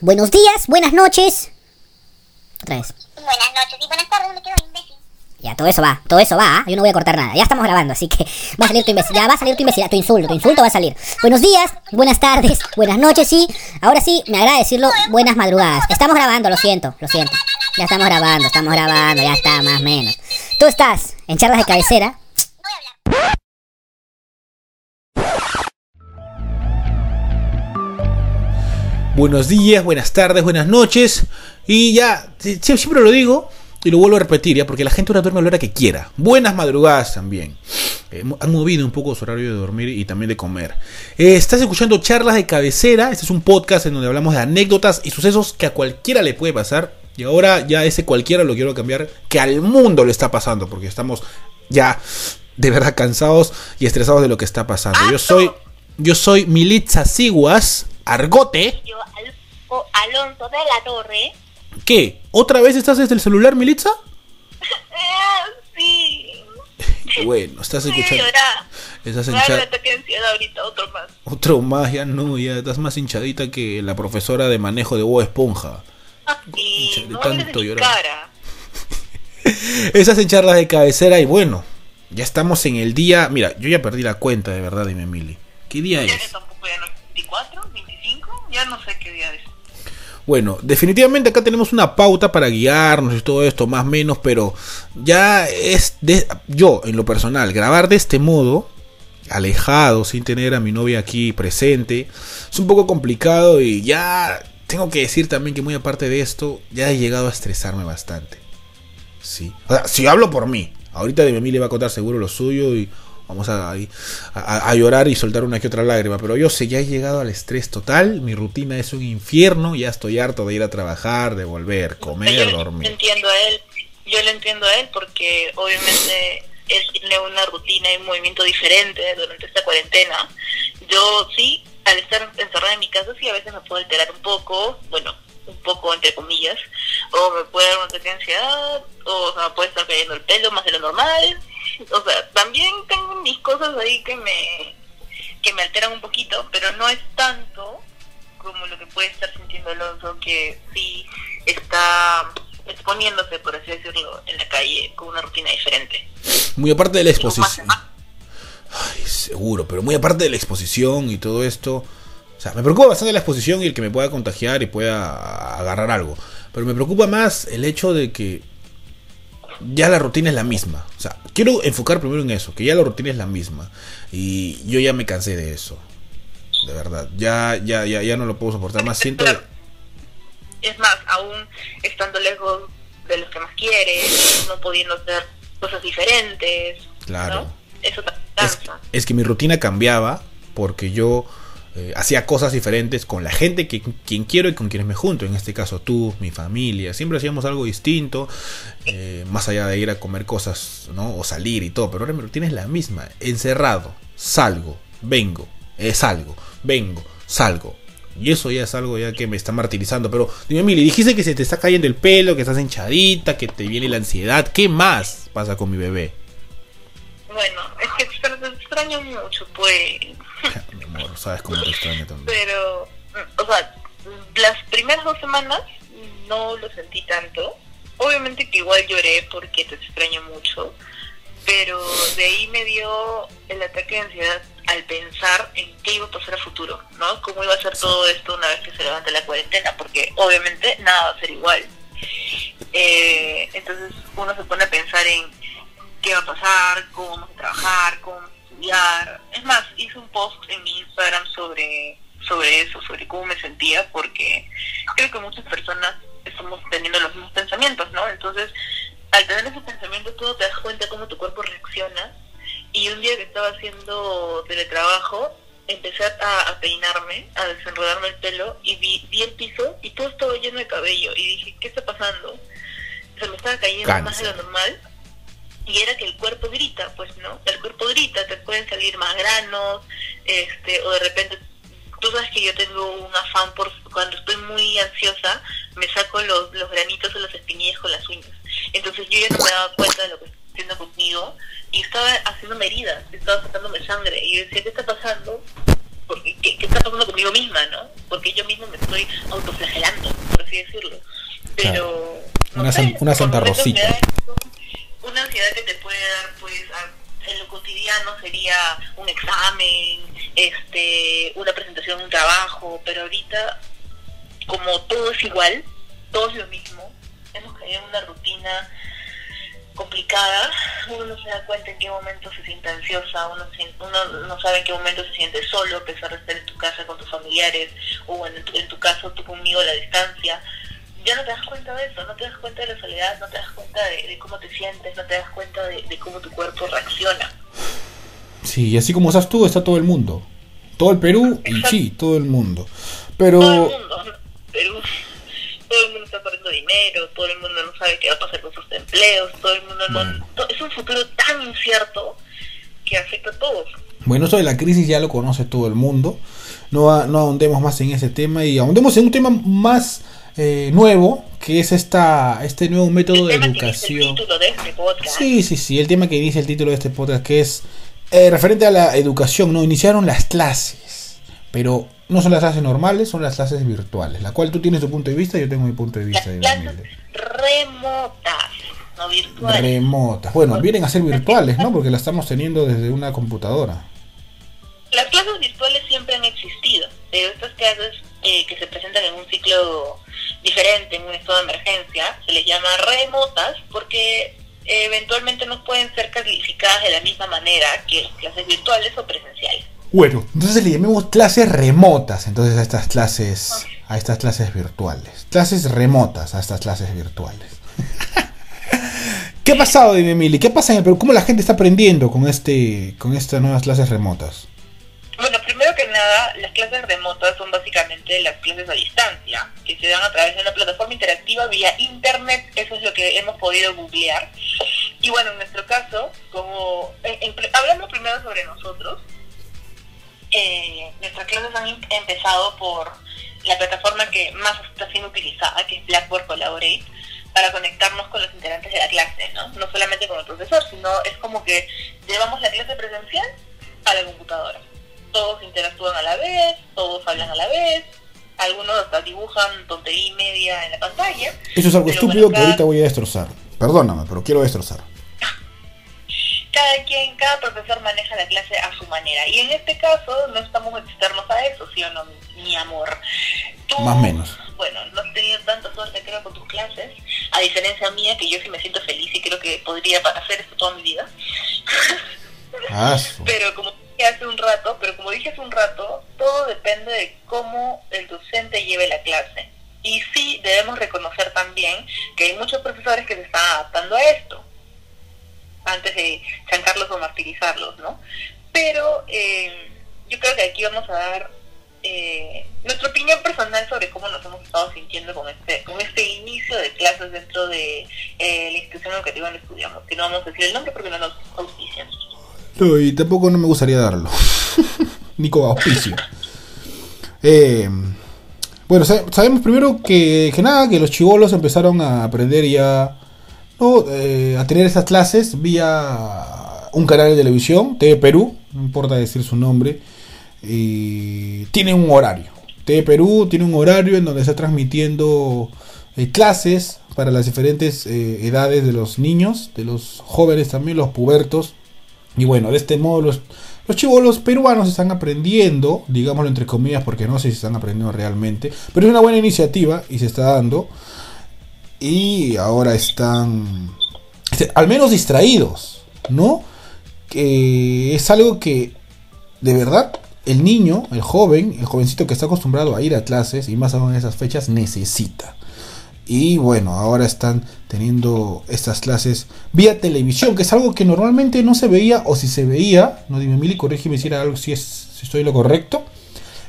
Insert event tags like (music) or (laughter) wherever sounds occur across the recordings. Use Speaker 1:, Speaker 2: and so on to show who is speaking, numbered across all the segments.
Speaker 1: Buenos días, buenas noches. Otra vez.
Speaker 2: Buenas noches y buenas tardes, me quedo imbécil.
Speaker 1: Ya, todo eso va, todo eso va, ¿ah? yo no voy a cortar nada. Ya estamos grabando, así que va a salir tu imbécil, ya va a salir tu imbécil, tu insulto, tu insulto va a salir. Buenos días, buenas tardes, buenas noches y ahora sí, me agrada decirlo, buenas madrugadas. Estamos grabando, lo siento, lo siento. Ya estamos grabando, estamos grabando, ya está, más o menos. Tú estás en charlas de cabecera.
Speaker 3: Buenos días, buenas tardes, buenas noches. Y ya, si- si- siempre lo digo y lo vuelvo a repetir, ya, porque la gente ahora duerme a la hora que quiera. Buenas madrugadas también. Eh, han movido un poco su horario de dormir y también de comer. Eh, estás escuchando charlas de cabecera. Este es un podcast en donde hablamos de anécdotas y sucesos que a cualquiera le puede pasar. Y ahora ya ese cualquiera lo quiero cambiar, que al mundo le está pasando, porque estamos ya de verdad cansados y estresados de lo que está pasando. Yo soy, yo soy Militza Siguas, Argote.
Speaker 2: Yo, Alonso, Alonso de la Torre.
Speaker 3: ¿Qué? ¿Otra vez estás desde el celular, Militza? (laughs)
Speaker 2: Eh, sí. (laughs)
Speaker 3: Bueno, estás escuchando. Estás hinchada.
Speaker 2: ahorita, otro más.
Speaker 3: Otro más, ya no, ya estás más hinchadita que la profesora de manejo de Bob Esponja.
Speaker 2: Y
Speaker 3: de
Speaker 2: no
Speaker 3: tanto llorar. (laughs) Esas en charlas de cabecera y bueno, ya estamos en el día. Mira, yo ya perdí la cuenta de verdad, dime, Mili. ¿Qué día es?
Speaker 2: Tampoco ya no es 24, 25, ya no sé qué día es.
Speaker 3: Bueno, definitivamente acá tenemos una pauta para guiarnos y todo esto, más o menos, pero ya es de, yo, en lo personal, grabar de este modo, alejado, sin tener a mi novia aquí presente, es un poco complicado y ya tengo que decir también que muy aparte de esto, ya he llegado a estresarme bastante. Sí. O sea, si hablo por mí, ahorita de mi le va a contar seguro lo suyo y vamos a, a, a llorar y soltar una que otra lágrima, pero yo sé, ya he llegado al estrés total, mi rutina es un infierno, ya estoy harto de ir a trabajar, de volver,
Speaker 2: yo
Speaker 3: comer,
Speaker 2: le
Speaker 3: dormir.
Speaker 2: entiendo a él, yo le entiendo a él porque obviamente él tiene una rutina y un movimiento diferente durante esta cuarentena. Yo sí, al estar encerrada en mi casa, sí a veces me puedo alterar un poco, bueno, un poco entre comillas, o me puede dar un ataque de ansiedad, o se me puede estar cayendo el pelo más de lo normal. O sea, también tengo mis cosas ahí que me que me alteran un poquito, pero no es tanto como lo que puede estar sintiendo Alonso, que sí está exponiéndose, por así decirlo, en la calle con una rutina diferente.
Speaker 3: Muy aparte de la exposición. Ay, seguro, pero muy aparte de la exposición y todo esto. O sea, me preocupa bastante la exposición y el que me pueda contagiar y pueda agarrar algo. Pero me preocupa más el hecho de que ya la rutina es la misma. O sea, quiero enfocar primero en eso, que ya la rutina es la misma. Y yo ya me cansé de eso. De verdad. Ya, ya, ya, ya no lo puedo soportar más. Siento.
Speaker 2: Es más, aún estando lejos de los que más quieres, no pudiendo hacer cosas diferentes.
Speaker 3: Claro.
Speaker 2: ¿no? Eso también
Speaker 3: es,
Speaker 2: cansa.
Speaker 3: es que mi rutina cambiaba porque yo eh, hacía cosas diferentes con la gente que quien quiero y con quienes me junto. En este caso tú, mi familia. Siempre hacíamos algo distinto, eh, más allá de ir a comer cosas, ¿no? O salir y todo. Pero ahora mi rutina es la misma. Encerrado, salgo, vengo, eh, salgo, vengo, salgo. Y eso ya es algo ya que me está martirizando. Pero dime, Mili, dijiste que se te está cayendo el pelo, que estás hinchadita, que te viene la ansiedad. ¿Qué más pasa con mi bebé?
Speaker 2: Bueno, es que te extraño mucho, pues. (laughs)
Speaker 3: Amor, sabes cómo te extraño también.
Speaker 2: Pero, o sea, las primeras dos semanas no lo sentí tanto. Obviamente que igual lloré porque te extraño mucho, pero de ahí me dio el ataque de ansiedad al pensar en qué iba a pasar a futuro, ¿no? Cómo iba a ser todo esto una vez que se levante la cuarentena, porque obviamente nada va a ser igual. Eh, entonces uno se pone a pensar en qué va a pasar, cómo vamos a trabajar, cómo vamos a estudiar. Es más, hice un post en mi Instagram sobre, sobre eso, sobre cómo me sentía, porque creo que muchas personas estamos teniendo los mismos pensamientos, ¿no? Entonces, al tener esos pensamientos, tú te das cuenta cómo tu cuerpo reacciona. Y un día que estaba haciendo teletrabajo, empecé a, a peinarme, a desenredarme el pelo, y vi, vi el piso y todo estaba lleno de cabello. Y dije, ¿qué está pasando? Se me estaba cayendo más de lo normal y era que el cuerpo grita, pues no, el cuerpo grita, pueden salir más granos, este, o de repente, tú sabes que yo tengo un afán por, cuando estoy muy ansiosa, me saco los, los granitos o las espinillas con las uñas, entonces yo ya no me daba cuenta de lo que estaba haciendo conmigo, y estaba haciéndome heridas, estaba sacándome sangre, y yo decía, ¿qué está pasando? Porque, ¿qué, ¿Qué está pasando conmigo misma, no? Porque yo misma me estoy autoflagelando pero... no
Speaker 3: Una
Speaker 2: sé,
Speaker 3: san- una
Speaker 2: por
Speaker 3: Santa Rosita.
Speaker 2: Una ansiedad que te puede dar, pues, a- en lo cotidiano sería un examen, este, una presentación, un trabajo, pero ahorita, como todo es igual, todo es lo mismo, hemos caído en una rutina complicada, uno no se da cuenta en qué momento se siente ansiosa, uno, uno no sabe en qué momento se siente solo, a pesar de estar en tu casa con tus familiares, o en tu, en tu caso tú conmigo a la distancia. Ya no te das cuenta de eso, no te das cuenta de la soledad, no te das cuenta de, de cómo te sientes, no te das cuenta de, de cómo tu cuerpo reacciona.
Speaker 3: Sí, y así como estás tú, está todo el mundo. Todo el Perú y sí, todo el mundo. Pero
Speaker 2: Todo el mundo. Perú, todo el mundo está perdiendo dinero, todo el mundo no sabe qué va a pasar con sus empleos, todo el mundo no...
Speaker 3: Bueno.
Speaker 2: Es un futuro tan incierto que afecta a todos.
Speaker 3: bueno, eso de la crisis ya lo conoce todo el mundo. No, no ahondemos más en ese tema y ahondemos en un tema más eh, nuevo, que es esta este nuevo método de
Speaker 2: el
Speaker 3: educación.
Speaker 2: el de este.
Speaker 3: Sí, sí, sí, el tema que dice el título de este podcast, que es eh, referente a la educación, ¿no? Iniciaron las clases, pero no son las clases normales, son las clases virtuales, la cual tú tienes tu punto de vista yo tengo mi punto de
Speaker 2: Las
Speaker 3: vista.
Speaker 2: clases
Speaker 3: Emilio.
Speaker 2: remotas, no virtuales.
Speaker 3: Remotas. Bueno, vienen a ser virtuales, ¿no? Porque la estamos teniendo desde una computadora.
Speaker 2: Las clases virtuales siempre han existido, pero estas clases eh, que se presentan en un ciclo diferente, en un estado de emergencia, se les llama remotas porque eventualmente no pueden ser calificadas de la misma manera que las clases virtuales o presenciales.
Speaker 3: Bueno, entonces le llamemos clases remotas, entonces a estas clases, a estas clases virtuales. Clases remotas a estas clases virtuales. ¿Qué ha pasado, dime, Emily? ¿Qué pasa en el Perú? ¿Cómo la gente está aprendiendo con este, con estas nuevas clases remotas?
Speaker 2: Bueno, primero nada, las clases remotas son básicamente las clases a distancia, que se dan a través de una plataforma interactiva vía internet, eso es lo que hemos podido googlear. Y bueno, en nuestro caso, como en- en- hablando primero sobre nosotros, eh, nuestras clases han em- empezado por la plataforma que más está siendo utilizada, que es Blackboard Collaborate, para conectarnos con los integrantes de la clase, ¿no? No solamente con el profesor, sino es como que llevamos la clase presencial a la computadora. Todos interactúan a la vez, todos hablan a la vez, algunos hasta dibujan tontería y media en la pantalla.
Speaker 3: Eso es algo estúpido
Speaker 2: bueno,
Speaker 3: que
Speaker 2: cada-
Speaker 3: ahorita voy a destrozar. Perdóname, pero quiero destrozar.
Speaker 2: cada quien, cada profesor maneja la clase a su manera. Y en este caso no estamos externos a eso, ¿sí o no, mi amor? Tú,
Speaker 3: Más o menos.
Speaker 2: Bueno, no has tenido tanta suerte creo con tus clases, a diferencia mía, que yo sí me siento feliz y creo que podría hacer esto toda mi vida.
Speaker 3: Ah, (laughs)
Speaker 2: Pero como hace un rato, pero como dije hace un rato, todo depende de cómo el docente lleve la clase. Y sí debemos reconocer también que hay muchos profesores que se están adaptando a esto, antes de chancarlos o martirizarlos, ¿no? Pero eh, yo creo que aquí vamos a dar eh, nuestra opinión personal sobre cómo nos hemos estado sintiendo con este con este inicio de clases dentro de eh, la institución educativa donde estudiamos, que no vamos a decir el nombre porque no nos auspician.
Speaker 3: No, y tampoco no me gustaría darlo. (laughs) Ni con auspicio. Eh, bueno, sa- sabemos primero que, que nada, que los chivolos empezaron a aprender ya, ¿no? Eh, a tener esas clases vía un canal de televisión, TV Perú, no importa decir su nombre, tiene un horario. TV Perú tiene un horario en donde está transmitiendo eh, clases para las diferentes edades de los niños, de los jóvenes también, los pubertos. Y bueno, de este modo los, los chivolos peruanos están aprendiendo, digámoslo entre comillas, porque no sé si están aprendiendo realmente, pero es una buena iniciativa y se está dando. Y ahora están, este, al menos distraídos, ¿no? Que es algo que, de verdad, el niño, el joven, el jovencito que está acostumbrado a ir a clases, y más aún en esas fechas, necesita. Y bueno, ahora están teniendo estas clases vía televisión, que es algo que normalmente no se veía, o si se veía, no dime Mili, corrígeme si era algo, si, es, si estoy lo correcto.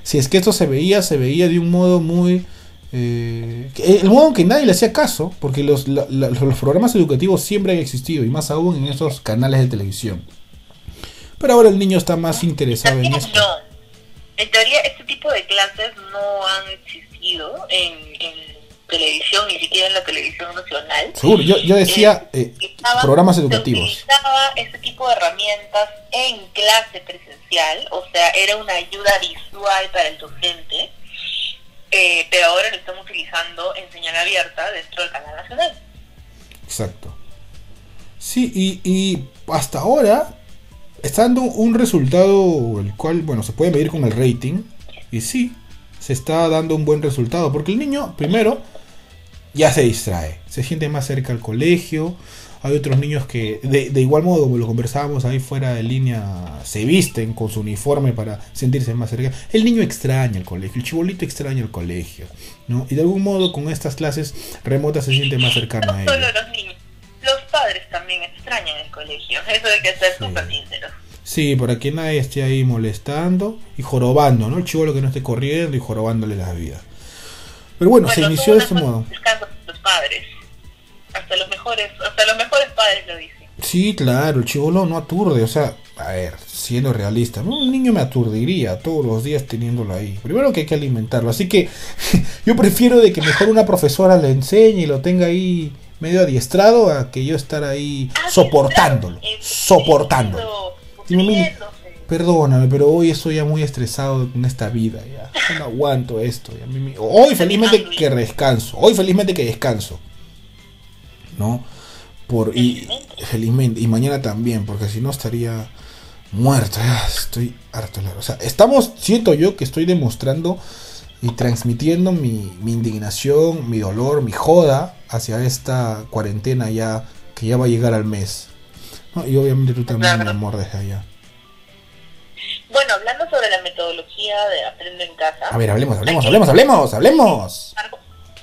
Speaker 3: Si es que esto se veía, se veía de un modo muy... eh, el modo que nadie le hacía caso, porque los, la- la- los programas educativos siempre han existido, y más aún en esos canales de televisión. Pero ahora el niño está más interesado en esto.
Speaker 2: En teoría, este tipo de clases no han existido en televisión, ni siquiera en la televisión nacional.
Speaker 3: Seguro, yo, yo decía
Speaker 2: Eh,
Speaker 3: eh, programas
Speaker 2: Se
Speaker 3: educativos.
Speaker 2: utilizaba ese tipo de herramientas en clase presencial, o sea, era una ayuda visual para el docente. eh, pero ahora lo están utilizando en señal abierta dentro del canal nacional.
Speaker 3: Exacto. Sí, y, y hasta ahora está dando un resultado el cual, bueno, se puede medir con el rating. Y sí, se está dando un buen resultado. Porque el niño, primero, ya se distrae. Se siente más cerca al colegio. Hay otros niños que, de, de, igual modo, como lo conversábamos ahí fuera de línea, se visten con su uniforme para sentirse más cerca. El niño extraña el colegio, el chibolito extraña el colegio, ¿no? Y de algún modo con estas clases remotas se siente más cercano
Speaker 2: no
Speaker 3: a
Speaker 2: solo
Speaker 3: ellos.
Speaker 2: los niños, los padres también extrañan el colegio. Eso hay que ser súper sinceros.
Speaker 3: Sí, para que nadie esté ahí molestando y jorobando, ¿no? El chivolo que no esté corriendo y jorobándole la vida. Pero bueno, se inició de este modo.
Speaker 2: Padres. Hasta los mejores, hasta los mejores padres lo dicen.
Speaker 3: Sí, claro, el chivolo no aturde, o sea, a ver, siendo realista, un niño me aturdiría todos los días teniéndolo ahí. Primero que hay que alimentarlo, así que (laughs) yo prefiero de que mejor una profesora le enseñe y lo tenga ahí medio adiestrado a que yo estar ahí
Speaker 2: Ah,
Speaker 3: soportándolo, soportándolo. Perdóname, pero hoy estoy ya muy estresado con esta vida, ya. Yo no aguanto esto. ya. Hoy felizmente que descanso, hoy felizmente que descanso. ¿No? Por, y felizmente, y mañana también, porque si no estaría muerto. ya, Estoy harto. O sea, estamos, siento yo que estoy demostrando y transmitiendo mi, mi indignación, mi dolor, mi joda hacia esta cuarentena ya que ya va a llegar al mes. ¿no? Y obviamente tú también, mi amor, desde allá.
Speaker 2: Bueno, hablando sobre la metodología de Aprendo en Casa,
Speaker 3: A ver, hablemos, hablemos, hablemos, hablemos, hablemos.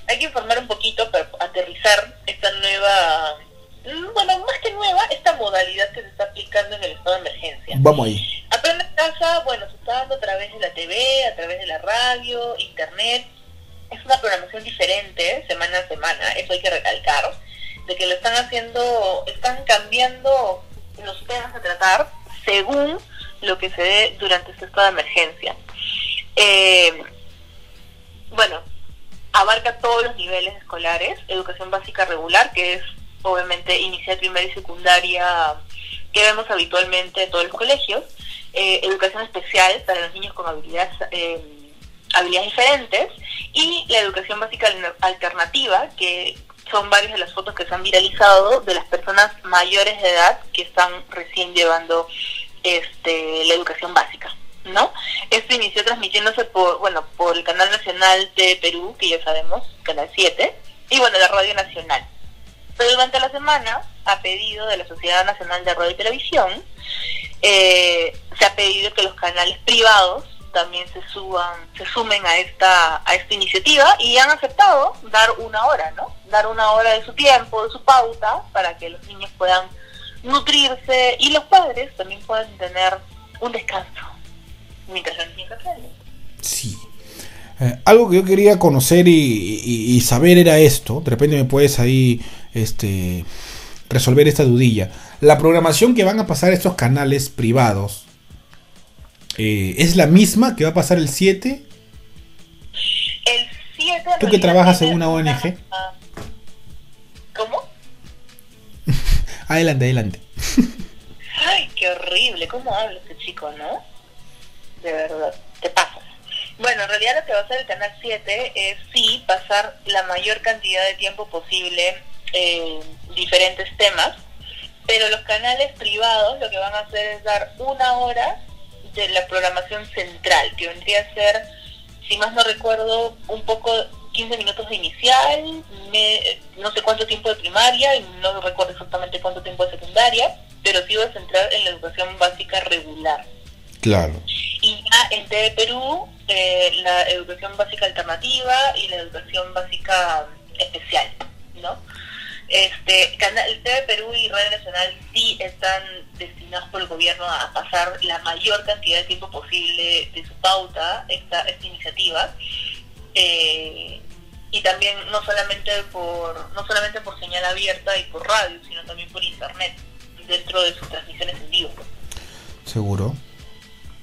Speaker 2: hay que informar un poquito para aterrizar esta nueva, mm, bueno, más que nueva, esta modalidad que se está aplicando en el estado de emergencia.
Speaker 3: Vamos ahí.
Speaker 2: Aprende en casa, bueno, se está dando a través de la TV, a través de la radio, internet. Es una programación diferente, semana a semana, eso hay que recalcar, de que lo están haciendo, están cambiando los temas a tratar según lo que se dé durante este estado de emergencia. Eh, bueno, abarca todos los niveles escolares, educación básica regular, que es obviamente inicial, primaria y secundaria que vemos habitualmente en todos los colegios, eh, educación especial para los niños con habilidades, eh, habilidades diferentes y la educación básica al- alternativa, que son varias de las fotos que se han viralizado de las personas mayores de edad que están recién llevando este, la educación básica. ¿no? Esto inició transmitiéndose por, bueno, por el canal nacional de Perú, que ya sabemos, canal 7, y bueno, la radio nacional. Pero durante la semana, a pedido de la Sociedad Nacional de Radio y Televisión, eh, se ha pedido que los canales privados también se suban, se sumen a esta, a esta iniciativa y han aceptado dar una hora, ¿no? Dar una hora de su tiempo, de su pauta, para que los niños puedan nutrirse y los padres también puedan tener un descanso mientras los niños aprenden.
Speaker 3: Sí. Eh, algo que yo quería conocer y, y- y saber era esto. De repente me puedes ahí este, resolver esta dudilla. La programación que van a pasar estos canales privados eh, es la misma que va a pasar el 7.
Speaker 2: El 7
Speaker 3: Tú que trabajas en una ONG. Adelante, adelante. (laughs)
Speaker 2: Ay, qué horrible, ¿cómo habla este chico, no? De verdad, te pasas. Bueno, en realidad lo que va a hacer el Canal 7 es sí pasar la mayor cantidad de tiempo posible eh, diferentes temas, pero los canales privados lo que van a hacer es dar una hora de la programación central, que vendría a ser, si más no recuerdo, un poco 15 minutos de inicial, me- no sé cuánto tiempo de primaria, y no recuerdo exactamente cuánto tiempo de secundaria, pero sí va a centrar en la educación básica regular.
Speaker 3: Claro.
Speaker 2: Y ya en TV Perú, eh, la educación básica alternativa y la educación básica especial, ¿no? Este, canal, TV Perú y Radio Nacional sí están destinados por el gobierno a pasar la mayor cantidad de tiempo posible de su pauta esta, esta iniciativa. Eh, y también no solamente por no solamente por señal abierta y por radio, sino también por internet, dentro de sus transmisiones en vivo.
Speaker 3: Seguro.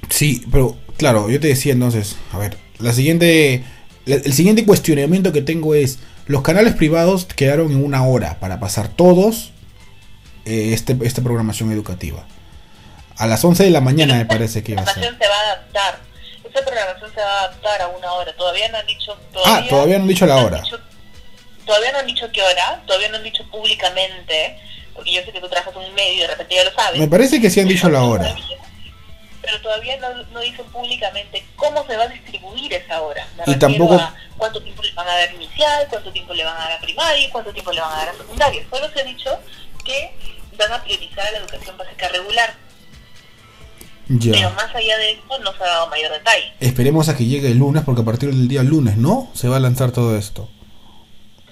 Speaker 3: Sí, pero claro, yo te decía entonces, a ver, la siguiente, la- el siguiente cuestionamiento que tengo es, los canales privados quedaron en una hora para pasar todos eh, este, esta programación educativa. A las 11 de la mañana me parece que iba a
Speaker 2: La
Speaker 3: ser.
Speaker 2: información se va a adaptar. Esa programación se va a adaptar a una hora. Todavía no han dicho.
Speaker 3: ah, todavía no han dicho la hora.
Speaker 2: todavía no han dicho qué hora, todavía no han dicho públicamente, porque yo sé que tú trabajas en un medio y de repente ya lo sabes.
Speaker 3: Me parece que sí han dicho la hora.
Speaker 2: Pero todavía no, no dicen públicamente cómo se va a distribuir esa hora.
Speaker 3: y tampoco.
Speaker 2: cuánto tiempo le van a dar inicial, cuánto tiempo le van a dar a primaria y cuánto tiempo le van a dar a secundaria. Solo se ha dicho que van a priorizar la educación básica regular. Pero más allá de esto no se ha dado mayor detalle.
Speaker 3: Esperemos a que llegue el lunes, porque a partir del día lunes, ¿no? Se va a lanzar todo esto.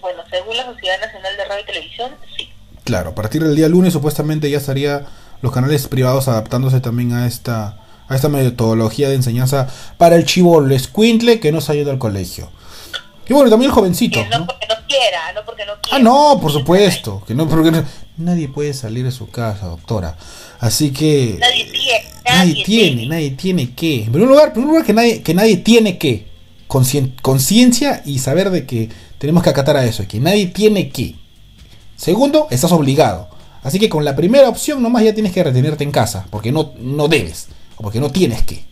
Speaker 2: Bueno, según la Sociedad Nacional de Radio y Televisión, sí.
Speaker 3: Claro, a partir del día lunes supuestamente ya estaría los canales privados adaptándose también a esta a esta metodología de enseñanza para el chivolo escuintle que no se ha ido al colegio. Y bueno, también el jovencito.
Speaker 2: no, porque no quiera, no porque no quiera.
Speaker 3: Ah, no, por supuesto. Que no, porque nadie puede salir de su casa, doctora. Así
Speaker 2: que. Nadie tiene.
Speaker 3: Nadie, tiene, nadie tiene que. En primer lugar, en primer lugar que, nadie, que nadie tiene que. Conciencia y saber de que tenemos que acatar a eso. Que nadie tiene que. Segundo, estás obligado. Así que con la primera opción nomás ya tienes que retenerte en casa. Porque no, no debes. O porque no tienes que.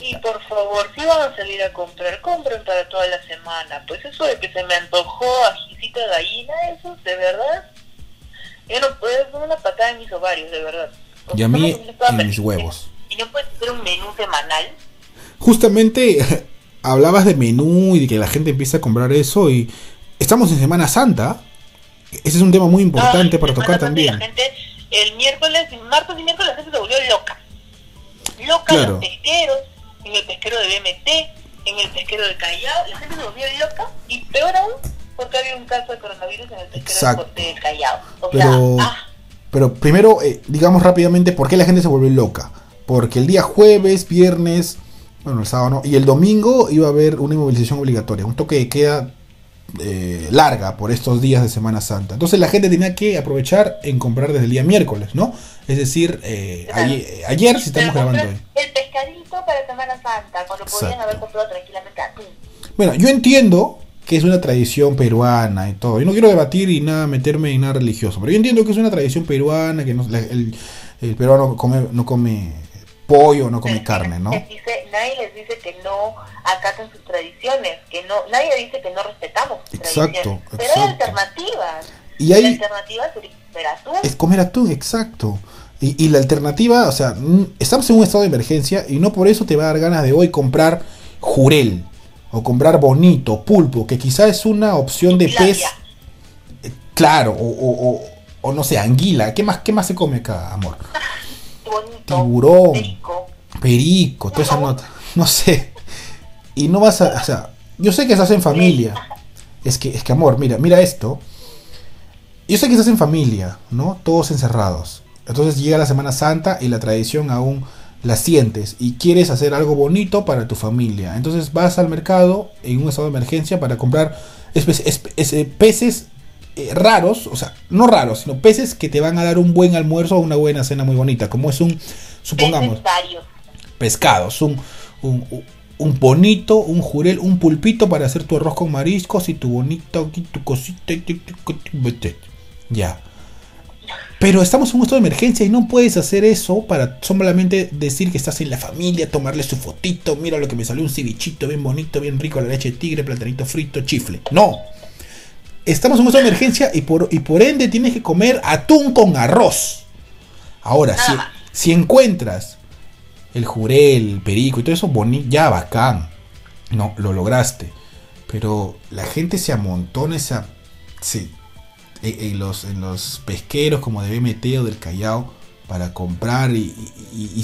Speaker 2: Y por favor, si van a salir a comprar, compren para toda la semana. Pues eso de que se me antojó ajicito de gallina, eso, de verdad. Yo no puedo, una patada en mis ovarios, de verdad.
Speaker 3: Y a mí en mis huevos.
Speaker 2: ¿Y no puedes hacer un menú semanal?
Speaker 3: Justamente (laughs) hablabas de menú y de que la gente empieza a comprar eso y estamos en Semana Santa. Ese es un tema muy importante para tocar también.
Speaker 2: La gente, el miércoles, martes y miércoles la gente se volvió loca. Loca los pesqueros, en el pesquero de BMT, en el pesquero de Callao, la gente se volvió loca y peor aún porque había un caso de coronavirus en el pesquero de Callao.
Speaker 3: pero,
Speaker 2: ah.
Speaker 3: Pero primero, eh, digamos rápidamente, ¿por qué la gente se volvió loca? Porque el día jueves, viernes, bueno, el sábado no, y el domingo iba a haber una inmovilización obligatoria, un toque de queda eh, larga por estos días de Semana Santa. Entonces la gente tenía que aprovechar en comprar desde el día miércoles, ¿no? Es decir, eh, ayer, si estamos grabando hoy.
Speaker 2: El pescadito para Semana Santa, cuando podían haber comprado tranquilamente atún.
Speaker 3: Bueno, yo entiendo que es una tradición peruana y todo. Yo no quiero debatir y nada meterme en nada religioso, pero yo entiendo que es una tradición peruana, que no, el, el, peruano come, no come pollo, no come carne, ¿no?
Speaker 2: nadie les dice que no acatan sus tradiciones, que no, nadie dice que no respetamos sus
Speaker 3: exacto,
Speaker 2: tradiciones. Pero hay alternativas.
Speaker 3: Y hay,
Speaker 2: la alternativa es comer atún.
Speaker 3: Es comer atún, exacto. Y, y, la alternativa, o sea, estamos en un estado de emergencia y no por eso te va a dar ganas de hoy comprar jurel o comprar bonito, pulpo, que quizá es una opción de pez. Eh, claro, o, o, o, no sé, anguila. ¿Qué más, qué más se come acá, amor? Tiburón, perico, perico toda esa nota. No sé. Y no vas a. O sea, yo sé que estás en familia. Es que, es que, amor, mira, mira esto. Yo sé que estás en familia, ¿no? Todos encerrados. Entonces llega la Semana Santa y la tradición aún la sientes y quieres hacer algo bonito para tu familia. Entonces vas al mercado en un estado de emergencia para comprar peces eh, raros, o sea, no raros, sino peces que te van a dar un buen almuerzo o una buena cena muy bonita, como es un, supongamos, pescados, un, un, un, bonito, un jurel, un pulpito para hacer tu arroz con mariscos y tu bonito, tu cosita, ya. Pero estamos en un estado de emergencia y no puedes hacer eso para solamente decir que estás en la familia, tomarle su fotito, mira lo que me salió un cevichito bien bonito, bien rico, la leche de tigre, platanito frito, chifle. No. Estamos en un estado de emergencia y por, y por ende tienes que comer atún con arroz. Ahora, si, si encuentras el jurel, el perico y todo eso, bonito, ya bacán. No, lo lograste. Pero la gente se amontona, esa, se en, los, en los pesqueros como de BMT o del Callao para comprar y,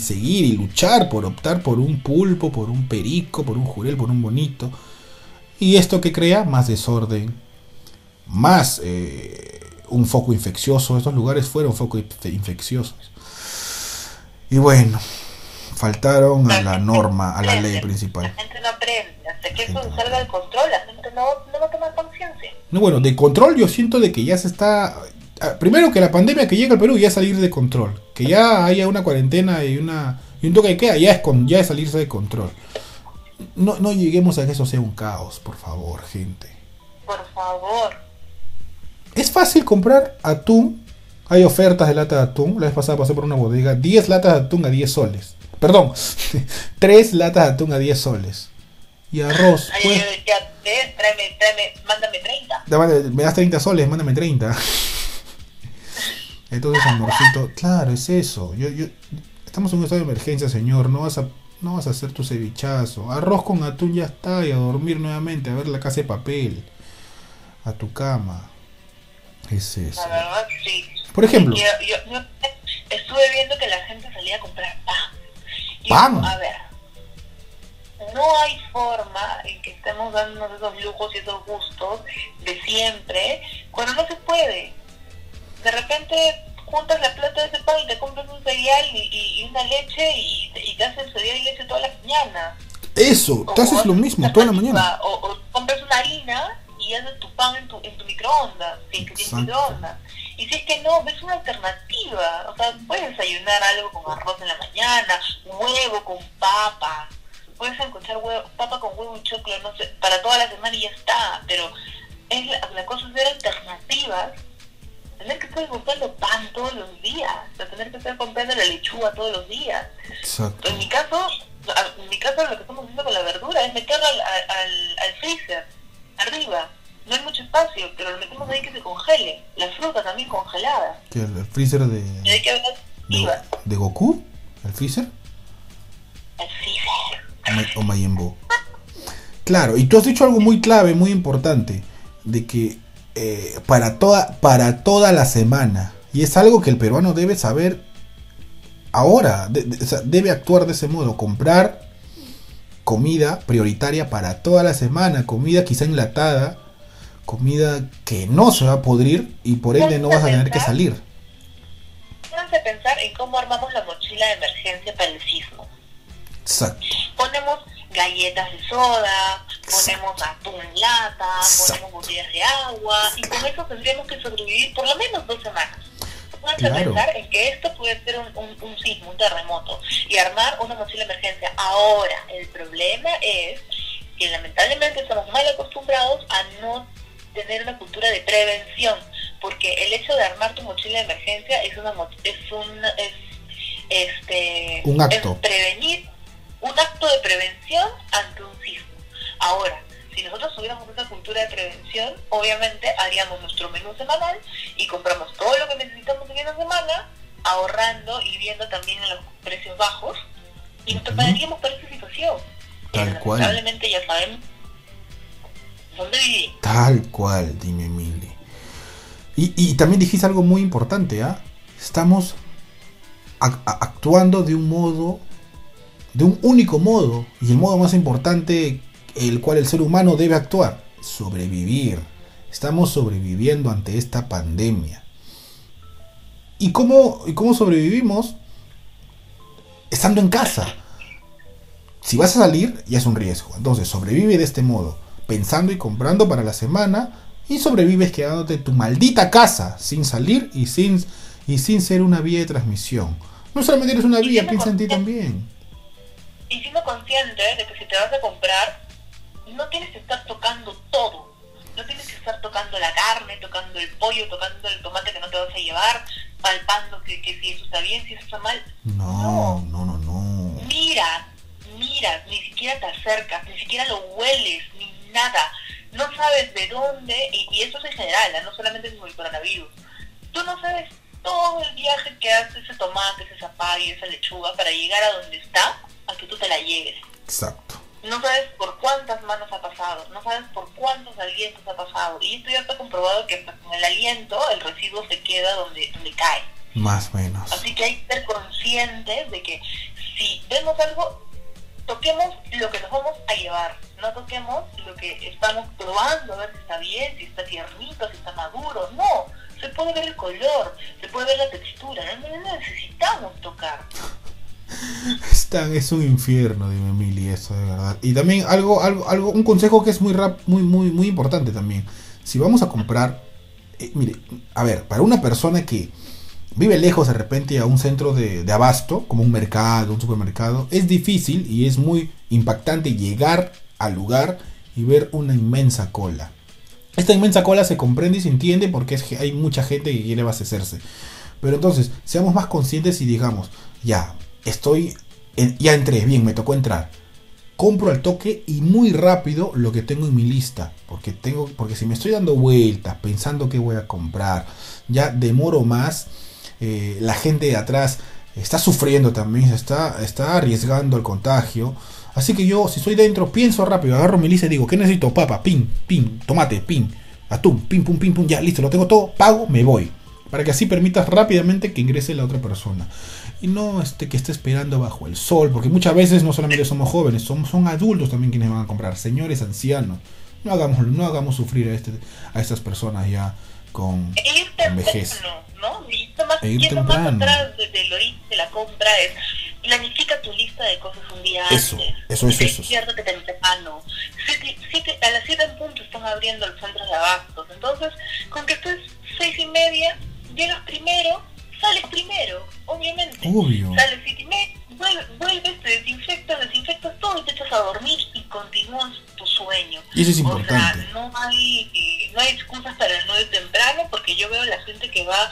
Speaker 3: seguir y luchar por optar por un pulpo, por un perico, por un jurel, por un bonito. Y esto que crea más desorden, más eh, un foco infeccioso. Estos lugares fueron focos infecciosos. Y bueno, faltaron a la norma, a la ley principal.
Speaker 2: La gente no aprende, hasta que eso salga del control, la gente no, no va a tomar conciencia.
Speaker 3: No, bueno, de control yo siento de que ya se está... Ah, primero que la pandemia que llega al Perú ya salir de control. Que ya haya una cuarentena y, una, y un toque de queda ya es, con, ya es salirse de control. No, no lleguemos a que eso sea un caos, por favor, gente.
Speaker 2: Por favor.
Speaker 3: Es fácil comprar atún Hay ofertas de lata de atún. La vez pasada pasé por una bodega. 10 latas de atún a 10 soles. Perdón, (laughs) 3 latas de atún a 10 soles. Y arroz.
Speaker 2: Ay,
Speaker 3: pues,
Speaker 2: ya, eh, tráeme, tráeme, mándame 30.
Speaker 3: Dame- me das 30 soles, mándame 30. Entonces, amorcito, claro, es eso. Yo, yo, estamos en un estado de emergencia, señor. No vas a, no vas a hacer tu cevichazo. Arroz con atún ya está y a dormir nuevamente, a ver la casa de papel. A tu cama. Es eso.
Speaker 2: La verdad, sí.
Speaker 3: Por ejemplo,
Speaker 2: Yo, yo- yo estuve viendo que la gente salía a comprar pan.
Speaker 3: ¿Pan?
Speaker 2: digo, a ver, no hay forma en que estemos dándonos esos lujos y esos gustos de siempre cuando no se puede. De repente juntas la plata de ese pan y te compras un cereal y, y- y una leche y, y te haces cereal y leche todas las mañanas.
Speaker 3: eso, te haces lo mismo toda la mañana.
Speaker 2: O, o compras una harina y haces tu pan en tu, en tu microondas, si es que tienes microondas. Y si es que no, ves una alternativa. O sea, puedes desayunar algo con arroz en la mañana, papa. Puedes encontrar huevo, papa con huevo y choclo, no sé, para toda la semana y ya está. Pero es la, la cosa es ver alternativas. Tener que estar comprando pan todos los días, o sea, tener que estar comprando la lechuga todos los días.
Speaker 3: Exacto.
Speaker 2: En mi caso, en mi caso lo que estamos haciendo con la verdura es meterla al, al, al freezer, arriba. No hay mucho espacio, pero lo metemos ahí que se congele. La fruta también congelada.
Speaker 3: ¿Qué, el freezer de,
Speaker 2: Y hay que
Speaker 3: de, de Goku? ¿El freezer? O Ma- o Majin Buu. Claro, y tú has dicho algo muy clave, muy importante, de que eh, para, toda, para toda la semana, y es algo que el peruano debe saber ahora, de- de- o sea, debe actuar de ese modo, comprar comida prioritaria para toda la semana, comida quizá enlatada, comida que no se va a podrir y por ende no vas a tener que salir.
Speaker 2: Pónganse a pensar en cómo armamos la mochila de emergencia para el sismo.
Speaker 3: Exacto.
Speaker 2: Ponemos galletas de soda, ponemos atún en lata,
Speaker 3: Exacto.
Speaker 2: ponemos botellas de agua y con eso tendríamos que sobrevivir por lo menos dos semanas. Pónganse
Speaker 3: Claro.
Speaker 2: a pensar en que esto puede ser un, un, un sismo, un terremoto y armar una mochila de emergencia. Ahora, el problema es que lamentablemente estamos mal acostumbrados a no tener una cultura de prevención, porque el hecho de armar tu mochila de emergencia es una es un es este
Speaker 3: Un acto.
Speaker 2: es prevenir un acto de prevención ante un sismo. Ahora, si nosotros tuviéramos esa cultura de prevención, obviamente haríamos nuestro menú semanal y compramos todo lo que necesitamos en esa semana, ahorrando y viendo también en los precios bajos, y nos prepararíamos para esta situación.
Speaker 3: Tal
Speaker 2: Pero
Speaker 3: cual.
Speaker 2: Lamentablemente ya sabemos dónde vivimos.
Speaker 3: Tal cual, dime Mili. Y, y también dijiste algo muy importante, ¿ah? Estamos actuando de un modo, de un único modo, y el modo más importante, el cual el ser humano debe actuar, sobrevivir. Estamos sobreviviendo ante esta pandemia. ¿Y cómo, y cómo sobrevivimos? Estando en casa. Si vas a salir, ya es un riesgo. Entonces, sobrevive de este modo, pensando y comprando para la semana, y sobrevives quedándote en tu maldita casa, sin salir y sin, y sin ser una vía de transmisión. No solamente eres una vía, piensa en ti también.
Speaker 2: Y siendo consciente de que si te vas a comprar, no tienes que estar tocando todo. No tienes que estar tocando la carne, tocando el pollo, tocando el tomate que no te vas a llevar, palpando que, que si eso está bien, si eso está mal.
Speaker 3: No, no, no, no.
Speaker 2: Mira, mira, ni siquiera te acercas, ni siquiera lo hueles, ni nada. No sabes de dónde, y, y eso es en general, ¿ah? no solamente con el coronavirus. Tú no sabes todo el viaje que hace ese tomate, ese zapallo, esa lechuga para llegar a donde está, a que tú te la lleves.
Speaker 3: Exacto.
Speaker 2: No sabes por cuántas manos ha pasado, no sabes por cuántos alientos ha pasado. Y esto ya está comprobado que con el aliento el residuo se queda donde, donde cae.
Speaker 3: Más o menos.
Speaker 2: Así que hay que ser conscientes de que si vemos algo, toquemos lo que nos vamos a llevar. No toquemos lo que estamos probando, a ver si está bien, si está tiernito, si está maduro. No, se puede ver el color, se puede ver la textura. No necesitamos tocar.
Speaker 3: Es, tan- es un infierno, dime Mili, eso de verdad. Y también algo, algo, algo, un consejo que es muy rap, muy, muy, muy importante también. Si vamos a comprar, eh, mire, a ver, para una persona que vive lejos de repente a un centro de, abasto, como un mercado, un supermercado, es difícil y es muy impactante llegar al lugar y ver una inmensa cola. Esta inmensa cola se comprende y se entiende porque hay mucha gente que quiere abastecerse. Pero entonces, seamos más conscientes y digamos, ya, estoy, en- ya entré, bien, me tocó entrar. Compro al toque y muy rápido lo que tengo en mi lista. Porque tengo, porque si me estoy dando vueltas, pensando qué voy a comprar, ya demoro más. eh, la gente de atrás está sufriendo también, está, está arriesgando el contagio. Así que yo, si soy dentro, pienso rápido, agarro mi lista y digo, ¿qué necesito? Papa, pin, pin, tomate, pin, atún, pin, pum, pin, pum, ya, listo, lo tengo todo, pago, me voy. Para que así permitas rápidamente que ingrese la otra persona. Y no este, que esté esperando bajo el sol, porque muchas veces no solamente somos jóvenes, somos, son adultos también quienes van a comprar, señores ancianos. No hagamos, no hagamos sufrir a, este, a estas personas ya con,
Speaker 2: E ir
Speaker 3: con vejez.
Speaker 2: temprano, ¿no? Y más,
Speaker 3: E ir
Speaker 2: yendo más
Speaker 3: temprano.
Speaker 2: atrás de- del origen de la compra es planifica tu lista de cosas un día
Speaker 3: Eso,
Speaker 2: antes.
Speaker 3: eso, eso, eso.
Speaker 2: Despiértate temprano. Siete- siete- a las 7 en punto están abriendo los centros de abastos. Entonces, con que estés seis y media, llegas primero, sales primero, obviamente.
Speaker 3: Obvio.
Speaker 2: Sales y vuel- vuelves, te desinfectas, desinfectas todo y te echas a dormir y continúas tu sueño.
Speaker 3: Y eso es
Speaker 2: O
Speaker 3: importante.
Speaker 2: sea, no hay, eh, no hay excusas para no ir temprano porque yo veo a la gente que va,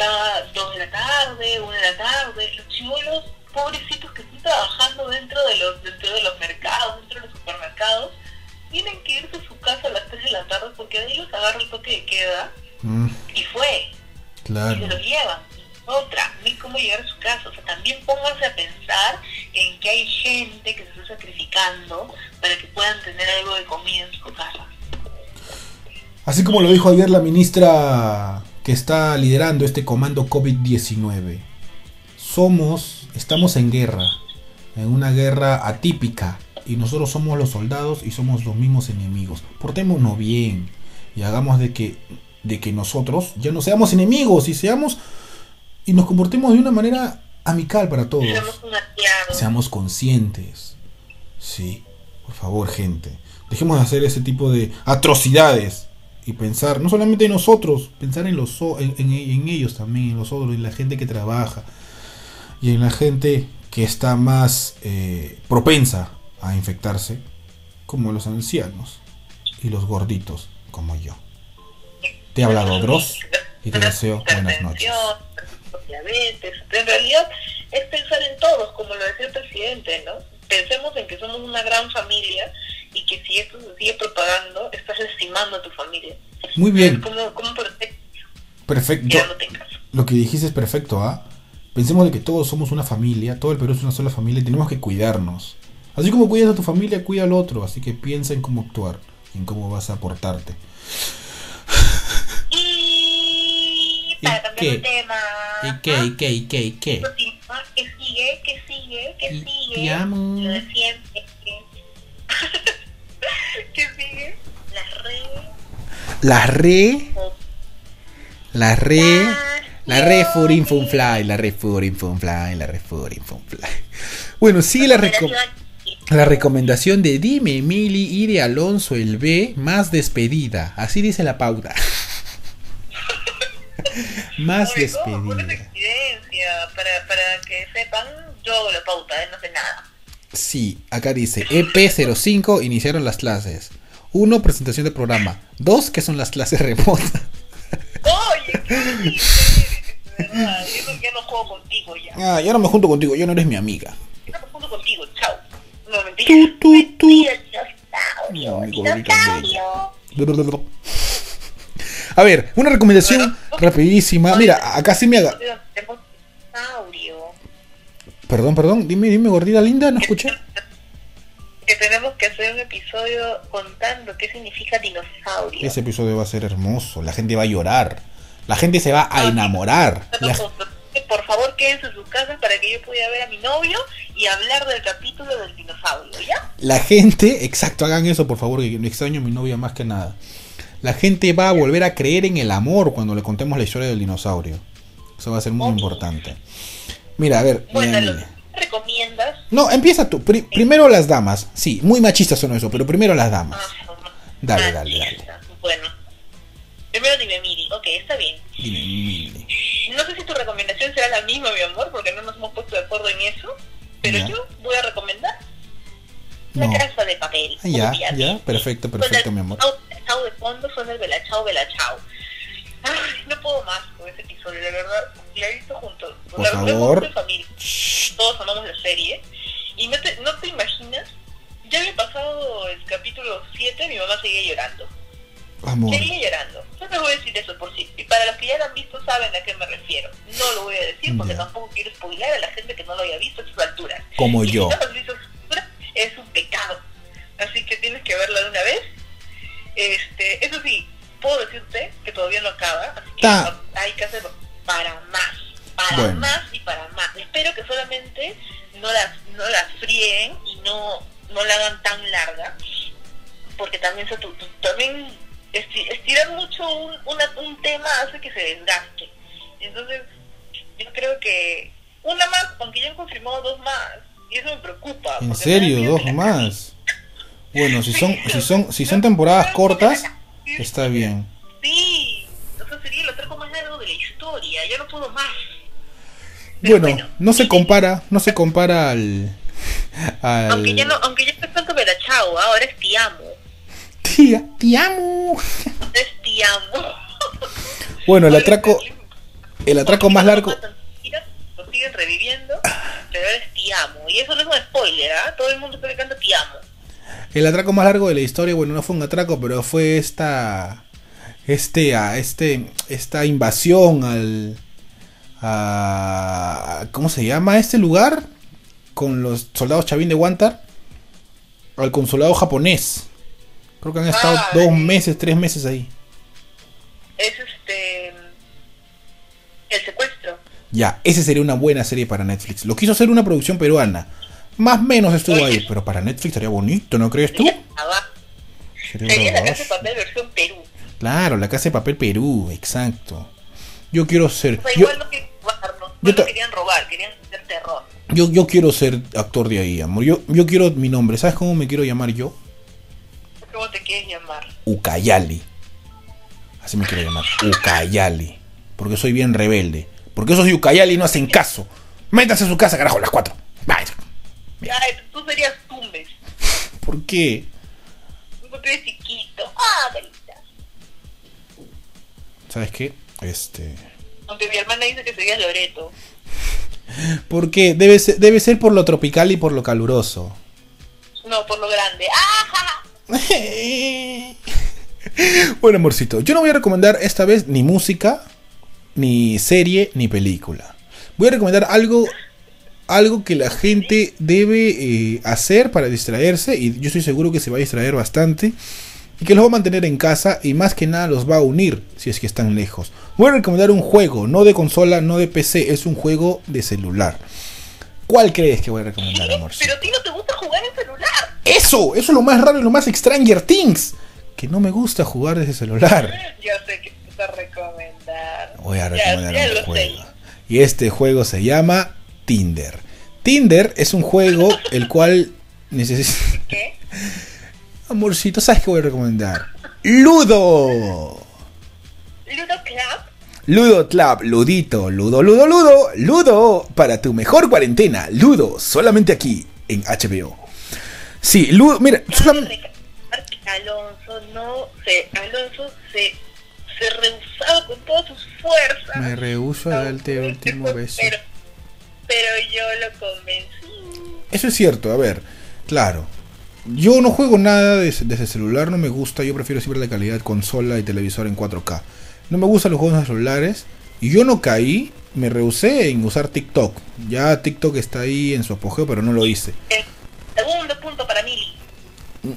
Speaker 2: va dos de la tarde, una de la tarde, los chivolos pobrecitos que están trabajando dentro de los, dentro de los mercados, dentro de los supermercados, tienen que irse a su casa a las 3 de la tarde porque de ahí los agarra el toque de queda
Speaker 3: Mm,
Speaker 2: y fue, y
Speaker 3: claro.
Speaker 2: se los llevan. Otra, hay cómo llegar a su casa. O sea, también pónganse a pensar en que hay gente que se está sacrificando para que puedan tener algo de comida en su casa.
Speaker 3: Así como lo dijo ayer la ministra que está liderando este comando COVID-19. Somos, estamos en guerra, en una guerra atípica, y nosotros somos los soldados y somos los mismos enemigos. Portémonos bien y hagamos de que, de que nosotros ya no seamos enemigos y seamos y nos comportemos de una manera amical para todos.
Speaker 2: Seamos
Speaker 3: conscientes. Sí, por favor, gente. Dejemos de hacer ese tipo de atrocidades y pensar, no solamente en nosotros, pensar en, los, en, en- en ellos también, en los otros, en la gente que trabaja y en la gente que está más eh, propensa a infectarse, como los ancianos y los gorditos, como yo. Te ha hablado Dross y te deseo buenas noches.
Speaker 2: Diabetes. En realidad es pensar en todos, como lo decía el presidente, ¿no? Pensemos en que somos una gran familia y que si esto se sigue propagando, estás estimando a tu familia.
Speaker 3: Muy bien,
Speaker 2: ¿Cómo, cómo
Speaker 3: perfecto.
Speaker 2: casa?
Speaker 3: Lo que dijiste es perfecto, ¿ah? Pensemos de que todos somos una familia, todo el Perú es una sola familia y tenemos que cuidarnos. Así como cuidas a tu familia, cuida al otro, así que piensa en cómo actuar, en cómo vas a aportarte.
Speaker 2: Y para
Speaker 3: ¿Y
Speaker 2: cambiar de tema.
Speaker 3: ¿Y qué? ¿Y qué? ¿Y qué? ¿Y qué?
Speaker 2: Continúa, ¿Qué sigue? ¿Qué sigue? ¿Qué sigue?
Speaker 3: y amo.
Speaker 2: Lo de siempre. ¿Qué (laughs) sigue? Las redes.
Speaker 3: La re, la re, la re furin fun fly, la re furin fun fly, la re furin fun fly. (laughs) Bueno, sigue la recom- La recomendación de Dime Emily y de Alonso el B más despedida. Así dice la pauta. (laughs) más
Speaker 2: esa
Speaker 3: despedida.
Speaker 2: evidencia para, para que sepan, yo hago la pauta, ¿eh? no sé nada.
Speaker 3: Sí, acá dice EP05 iniciaron las clases. Uno, presentación de programa. Dos, que son las clases remotas.
Speaker 2: Oye, (laughs) qué de verdad, yo no, ya no juego contigo ya.
Speaker 3: Ah, ya no me junto contigo, ya no eres mi amiga.
Speaker 2: Yo no me junto contigo, chao. No, mentira.
Speaker 3: Tu, tu, tu.
Speaker 2: Mentira, dinosaurio, dinosaurio.
Speaker 3: A ver, una recomendación rapidísima. Mira, acá sí me haga. Perdón, perdón, dime, dime, gordita linda, no escuché.
Speaker 2: Que tenemos que hacer un episodio contando qué significa dinosaurio.
Speaker 3: Ese episodio va a ser hermoso, la gente va a llorar, la gente se va a enamorar. La-
Speaker 2: Por favor, quédense en sus casas para que yo pueda ver a mi novio y hablar del capítulo del dinosaurio, ¿ya?
Speaker 3: La gente, exacto, hagan eso por favor, que extraño a mi novia más que nada. La gente va a volver a creer en el amor cuando le contemos la historia del dinosaurio. Eso va a ser muy importante. Mira, a ver,
Speaker 2: Bueno, que recomiendas.
Speaker 3: No, empieza tú. Pri- primero las damas. Sí, muy machistas son eso, pero primero las damas.
Speaker 2: Ah,
Speaker 3: Dale,
Speaker 2: ah,
Speaker 3: dale, dale.
Speaker 2: Bueno, primero dime Miri, ok, está bien.
Speaker 3: Dime, dime.
Speaker 2: No sé si tu recomendación será la misma, mi amor, porque no nos hemos puesto de acuerdo en eso, pero
Speaker 3: Ya.
Speaker 2: yo voy a recomendar la
Speaker 3: No.
Speaker 2: casa de papel.
Speaker 3: Ah, ya,
Speaker 2: obviamente.
Speaker 3: ya, perfecto, perfecto, mi amor.
Speaker 2: Chao de fondo suena el belachao, belachao. Ay, no puedo más con ese episodio, de verdad. La he visto juntos.
Speaker 3: Por
Speaker 2: la, la
Speaker 3: favor.
Speaker 2: en familia. Todos amamos la serie. Y no te, no te imaginas, ya había pasado el capítulo 7, mi mamá seguía llorando.
Speaker 3: Amor.
Speaker 2: Seguía llorando. No te voy a decir eso por sí. Y para los que ya lo han visto saben a qué me refiero. No lo voy a decir porque tampoco quiero spoiler a la gente que no lo haya visto a sus alturas.
Speaker 3: Como
Speaker 2: y
Speaker 3: yo.
Speaker 2: Si no hay que hacerlo para más. Para
Speaker 3: Bueno.
Speaker 2: más y para más. Espero que solamente no las, no las fríen y no, no la hagan tan larga porque también se también esti- estirar mucho un, una- un tema hace que se desgaste entonces yo creo que una más aunque ya han confirmado dos más y eso me preocupa
Speaker 3: ¿En serio? ¿Dos más? Bueno, si son, si son, si son temporadas cortas, está bien.
Speaker 2: sí o sea sería el atraco más largo de la historia ya no puedo más Pero
Speaker 3: Bueno, no se compara, no se compara al... al...
Speaker 2: aunque ya no aunque ya no es tanto Belachao ahora es Te amo
Speaker 3: Tía, te amo.
Speaker 2: es Te amo
Speaker 3: Bueno, el atraco, el atraco más largo...
Speaker 2: Lo siguen reviviendo, pero ahora es Te amo. Y eso no es un spoiler, ¿ah? Todo el mundo está cantando Te amo.
Speaker 3: El atraco más largo de la historia, bueno, no fue un atraco, pero fue esta... Este, a este, esta invasión al... A, ¿Cómo se llama este lugar? Con los soldados Chavín de Guantar. Al consulado japonés. Creo que han estado
Speaker 2: Ah,
Speaker 3: dos meses, tres meses ahí.
Speaker 2: Es este. El secuestro.
Speaker 3: Ya, esa sería una buena serie para Netflix. Lo quiso hacer una producción peruana. Más o menos estuvo
Speaker 2: Oye.
Speaker 3: ahí, pero para Netflix sería bonito, ¿no crees tú?
Speaker 2: Sería la casa de papel versión Perú.
Speaker 3: Claro, la casa de papel Perú, exacto. Yo quiero ser.
Speaker 2: O sea,
Speaker 3: Yo,
Speaker 2: igual no querían
Speaker 3: yo
Speaker 2: no querían robar, querían hacer terror.
Speaker 3: yo, yo quiero ser actor de ahí, amor. Yo, yo quiero mi nombre. ¿Sabes cómo me quiero llamar yo?
Speaker 2: ¿Cómo te quieres llamar?
Speaker 3: Ucayali. Así me quiero llamar. Ucayali. Porque soy bien rebelde. Porque esos Ucayali no hacen caso. Métanse a su casa, carajo, a las cuatro. Vaya.
Speaker 2: Ay, tú serías Tumbes. (laughs)
Speaker 3: ¿Por qué?
Speaker 2: Porque eres chiquito. Ah.
Speaker 3: ¿Sabes qué? Este.
Speaker 2: Aunque mi hermana dice que serías Loreto. (laughs)
Speaker 3: Porque debe ser, debe ser por lo tropical y por lo caluroso.
Speaker 2: No, por lo grande. ¡Ah! (laughs) (laughs)
Speaker 3: bueno, amorcito, yo no voy a recomendar esta vez ni música, ni serie, ni película. Voy a recomendar algo, algo que la gente debe eh, hacer para distraerse y yo estoy seguro que se va a distraer bastante y que los va a mantener en casa y más que nada los va a unir si es que están lejos. Voy a recomendar un juego, no de consola, no de PC, es un juego de celular. ¿Cuál crees que voy a recomendar, amorcito?
Speaker 2: Pero a ti no te gusta jugar en celular.
Speaker 3: Eso, eso es lo más raro y lo más Stranger Things. Que no me gusta jugar desde celular. (laughs)
Speaker 2: Yo sé que te vas a recomendar.
Speaker 3: Voy a recomendar
Speaker 2: ya
Speaker 3: un juego.
Speaker 2: sé.
Speaker 3: Y este juego se llama Tinder. Tinder es un juego el cual necesita...
Speaker 2: ¿Qué? (laughs)
Speaker 3: Amorcito, ¿sabes qué voy a recomendar? Ludo.
Speaker 2: Ludo Club.
Speaker 3: Ludo Club, Ludito, Ludo, Ludo, Ludo, Ludo, para tu mejor cuarentena, Ludo, solamente aquí en HBO. Sí, Ludo, mira, solamente...
Speaker 2: Alonso no se, Alonso se, se rehusaba con todas sus fuerzas.
Speaker 3: Me rehuso a darte el último beso.
Speaker 2: Pero, pero yo lo convencí.
Speaker 3: Eso es cierto, a ver, claro. Yo no juego nada desde, desde celular, no me gusta, yo prefiero siempre la calidad consola y televisor en 4K. No me gustan los juegos de celulares y yo no caí, me rehusé en usar TikTok. Ya TikTok está ahí en su apogeo, pero no lo hice.
Speaker 2: El segundo punto para Mili.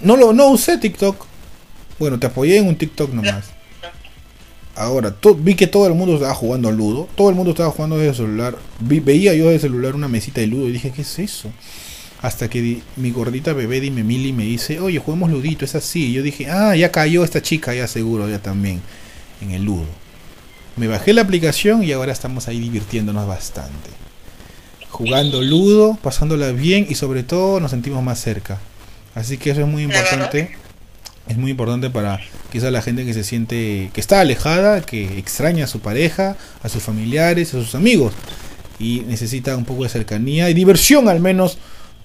Speaker 3: No lo no usé TikTok. Bueno, te apoyé en un TikTok nomás.
Speaker 2: No.
Speaker 3: Ahora, to- vi que todo el mundo estaba jugando Ludo. Todo el mundo estaba jugando desde el celular. Vi- veía yo desde el celular una mesita de Ludo y dije, ¿qué es eso? Hasta que mi gordita bebé Dime Mili me dice, oye, juguemos Ludito, es así. Y yo dije, ah, ya cayó esta chica, ya seguro, ya también, en el Ludo. Me bajé la aplicación y ahora estamos ahí divirtiéndonos bastante. Jugando Ludo, pasándola bien y sobre todo nos sentimos más cerca. Así que eso es muy importante. Es muy importante para quizá la gente que se siente que está alejada, que extraña a su pareja, a sus familiares, a sus amigos y necesita un poco de cercanía y diversión al menos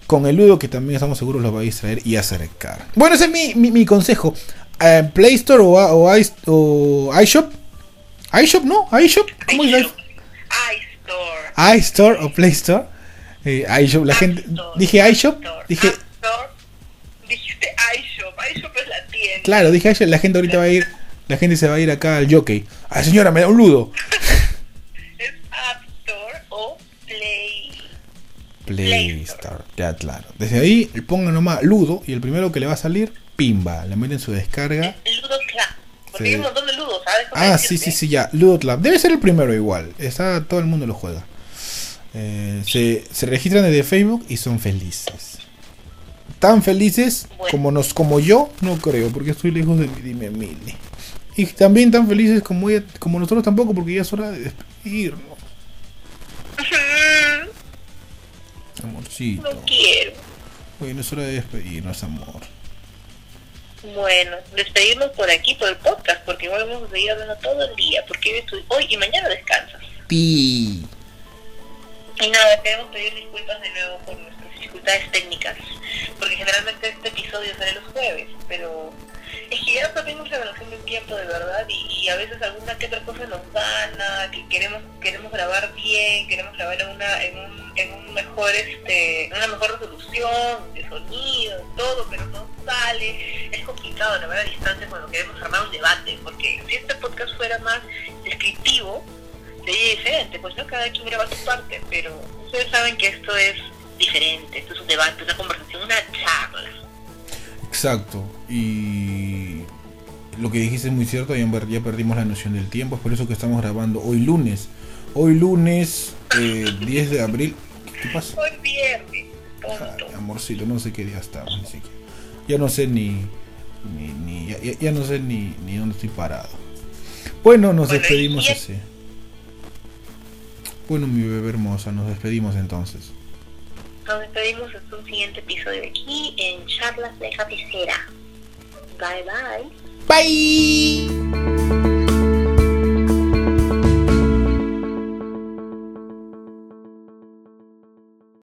Speaker 3: con el ludo que también estamos seguros lo va a distraer y acercar. Bueno, ese es mi, mi- mi consejo. Eh, Play Store o, o, i- o iShop, iShop, ¿no? iShop. ¿Cómo es
Speaker 2: iShop. iStore.
Speaker 3: iStore o Play Store. Eh, iShop, la
Speaker 2: App
Speaker 3: gente.
Speaker 2: Store,
Speaker 3: Dije iShop.
Speaker 2: Store,
Speaker 3: Dije,
Speaker 2: App Store. Dijiste iShop. iShop es la tienda.
Speaker 3: claro, dije iShop. La gente ahorita va a ir. La gente se va a ir acá al jockey. Ay, señora, me da un ludo.
Speaker 2: Play
Speaker 3: Store. Ya, claro. Desde ahí, pongan nomás ludo. Y el primero que le va a salir, pimba. Le meten su descarga.
Speaker 2: Ludo Club. Porque
Speaker 3: Sí.
Speaker 2: hay un montón de ludos, ¿sabes?
Speaker 3: Ah, sí, sí, sí, ya. Ludo Club. Debe ser el primero igual. Está, todo el mundo lo juega. Eh, se, se registran desde Facebook y son felices. Tan felices
Speaker 2: Bueno.
Speaker 3: como nos como yo, no creo, porque estoy lejos de mi dime Mili. Y también tan felices como ella, como nosotros tampoco, porque ya es hora de despedirnos. Amorcito.
Speaker 2: No quiero.
Speaker 3: Bueno, es hora de despedirnos, amor.
Speaker 2: Bueno, despedirnos por aquí, por el podcast, porque igual vamos a seguir hablando todo el día, porque hoy, hoy y mañana descansas.
Speaker 3: Pi.
Speaker 2: Y nada, queremos pedir disculpas de nuevo por nuestras dificultades técnicas, porque generalmente este episodio sale los jueves, pero es que ya perdimos la relación del tiempo de verdad y, y a veces alguna que otra cosa nos gana, que queremos queremos grabar bien, queremos grabar en una en un, en un mejor este una mejor resolución de sonido, todo, pero no sale. Es complicado verdad a distancia cuando queremos armar un debate, porque si este podcast fuera más descriptivo, sería diferente, pues no cada quien graba su parte, pero ustedes saben que esto es diferente, esto es un debate, una conversación, una charla.
Speaker 3: Exacto. Y lo que dijiste es muy cierto, ya, per- ya perdimos la noción del tiempo, es por eso que estamos grabando hoy lunes. Hoy lunes eh, 10 de abril. ¿Qué, qué pasa?
Speaker 2: Hoy viernes, tonto.
Speaker 3: Ay, amorcito, no sé qué día estamos, ni siquiera. Ya no sé ni. ni, ni- ya, no sé ni, ni dónde estoy parado. Bueno, nos
Speaker 2: Bueno,
Speaker 3: despedimos así. Bueno, mi bebé hermosa, nos despedimos entonces.
Speaker 2: Nos despedimos hasta un siguiente episodio de aquí en Charlas de Cabecera. Bye bye.
Speaker 3: 拜。